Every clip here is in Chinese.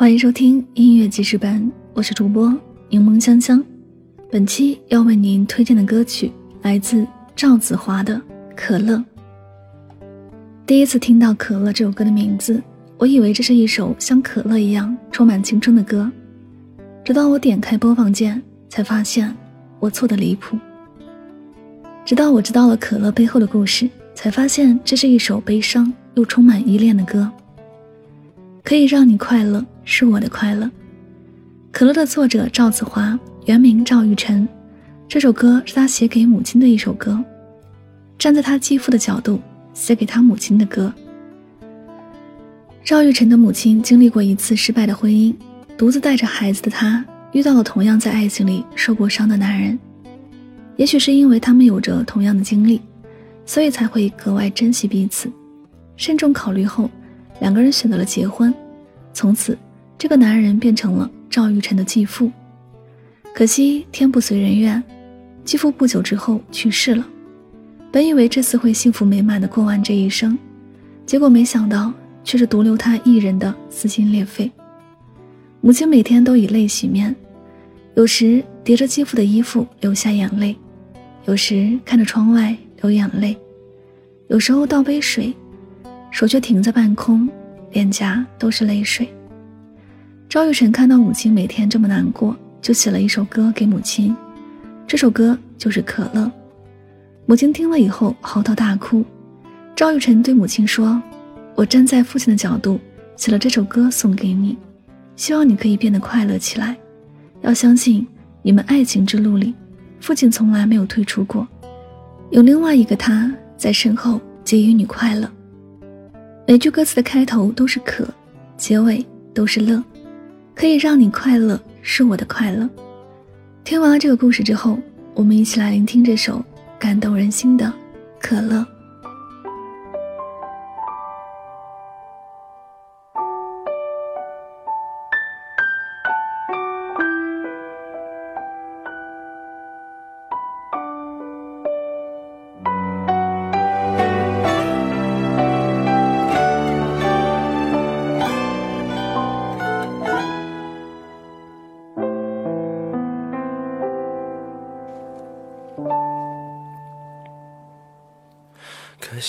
欢迎收听音乐记事本，我是主播柠檬香香。本期要为您推荐的歌曲来自赵子华的《可乐》。第一次听到《可乐》这首歌的名字，我以为这是一首像可乐一样充满青春的歌，直到我点开播放键，才发现我错的离谱。直到我知道了可乐背后的故事，才发现这是一首悲伤又充满依恋的歌。可以让你快乐，是我的快乐。可乐的作者赵子华，原名赵玉晨。这首歌是他写给母亲的一首歌，站在他继父的角度写给他母亲的歌。赵玉晨的母亲经历过一次失败的婚姻，独自带着孩子的他遇到了同样在爱情里受过伤的男人。也许是因为他们有着同样的经历，所以才会格外珍惜彼此。慎重考虑后。两个人选择了结婚，从此，这个男人变成了赵玉晨的继父。可惜天不遂人愿，继父不久之后去世了。本以为这次会幸福美满的过完这一生，结果没想到却是独留他一人的撕心裂肺。母亲每天都以泪洗面，有时叠着继父的衣服流下眼泪，有时看着窗外流眼泪，有时候倒杯水。手却停在半空，脸颊都是泪水。赵玉成看到母亲每天这么难过，就写了一首歌给母亲，这首歌就是《可乐》。母亲听了以后嚎啕大哭。赵玉成对母亲说：“我站在父亲的角度写了这首歌送给你，希望你可以变得快乐起来。要相信你们爱情之路里，父亲从来没有退出过，有另外一个他在身后给予你快乐。”每句歌词的开头都是可，结尾都是乐，可以让你快乐，是我的快乐。听完了这个故事之后，我们一起来聆听这首感动人心的《可乐》。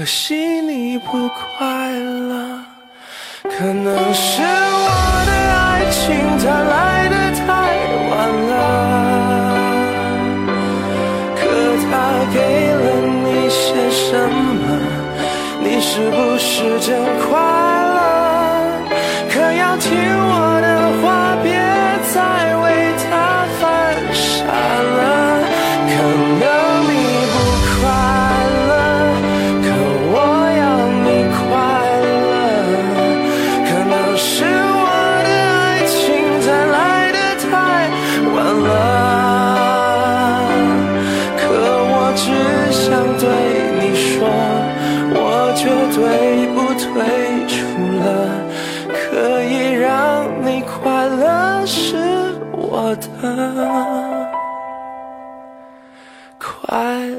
可惜你不快乐，可能是我的爱情它来的太晚了。可它给了你些什么？你是不是真快乐？可要听我我的快乐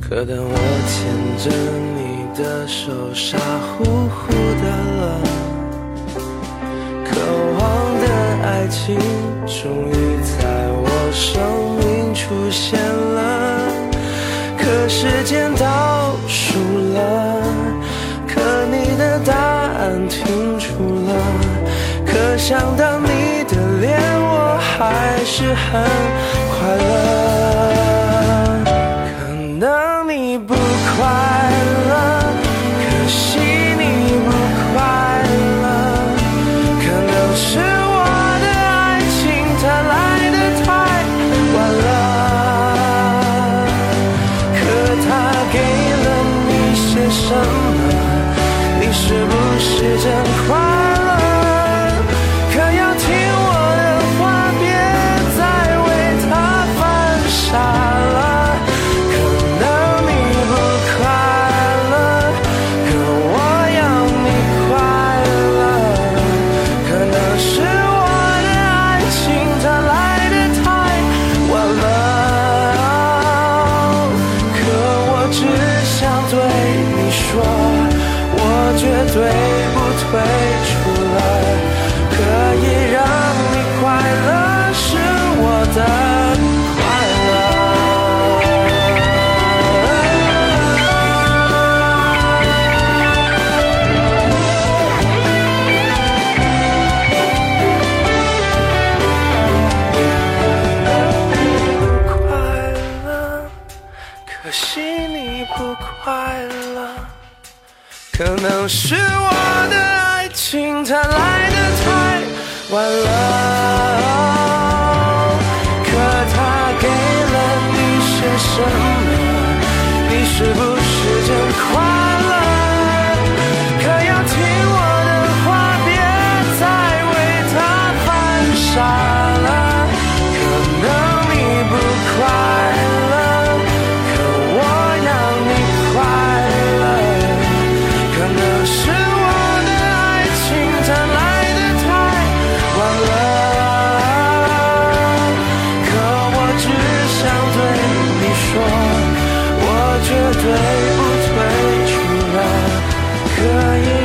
可当我牵着你的手，傻乎乎的了，渴望的爱情终于在我生命出现。停住了，可想到你的脸，我还是很快乐。试着是我的爱情它来的太晚了。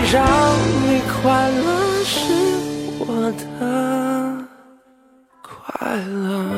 让你快乐是我的快乐。